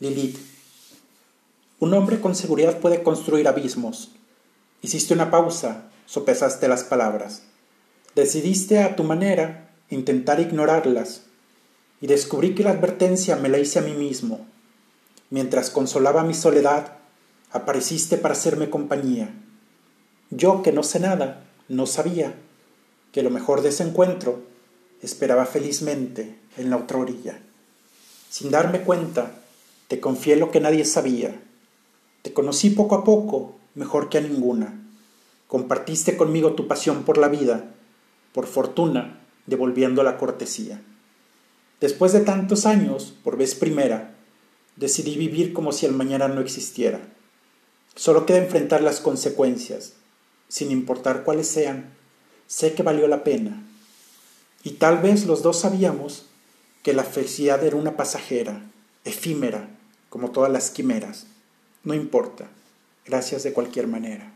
Lilith. Un hombre con seguridad puede construir abismos. Hiciste una pausa, sopesaste las palabras. Decidiste a tu manera intentar ignorarlas y descubrí que la advertencia me la hice a mí mismo. Mientras consolaba mi soledad, apareciste para hacerme compañía. Yo que no sé nada, no sabía que lo mejor de ese encuentro esperaba felizmente en la otra orilla. Sin darme cuenta, te confié lo que nadie sabía. Te conocí poco a poco, mejor que a ninguna. Compartiste conmigo tu pasión por la vida, por fortuna, devolviendo la cortesía. Después de tantos años, por vez primera, decidí vivir como si el mañana no existiera. Solo queda enfrentar las consecuencias, sin importar cuáles sean. Sé que valió la pena. Y tal vez los dos sabíamos que la felicidad era una pasajera, efímera, como todas las quimeras. No importa, gracias de cualquier manera.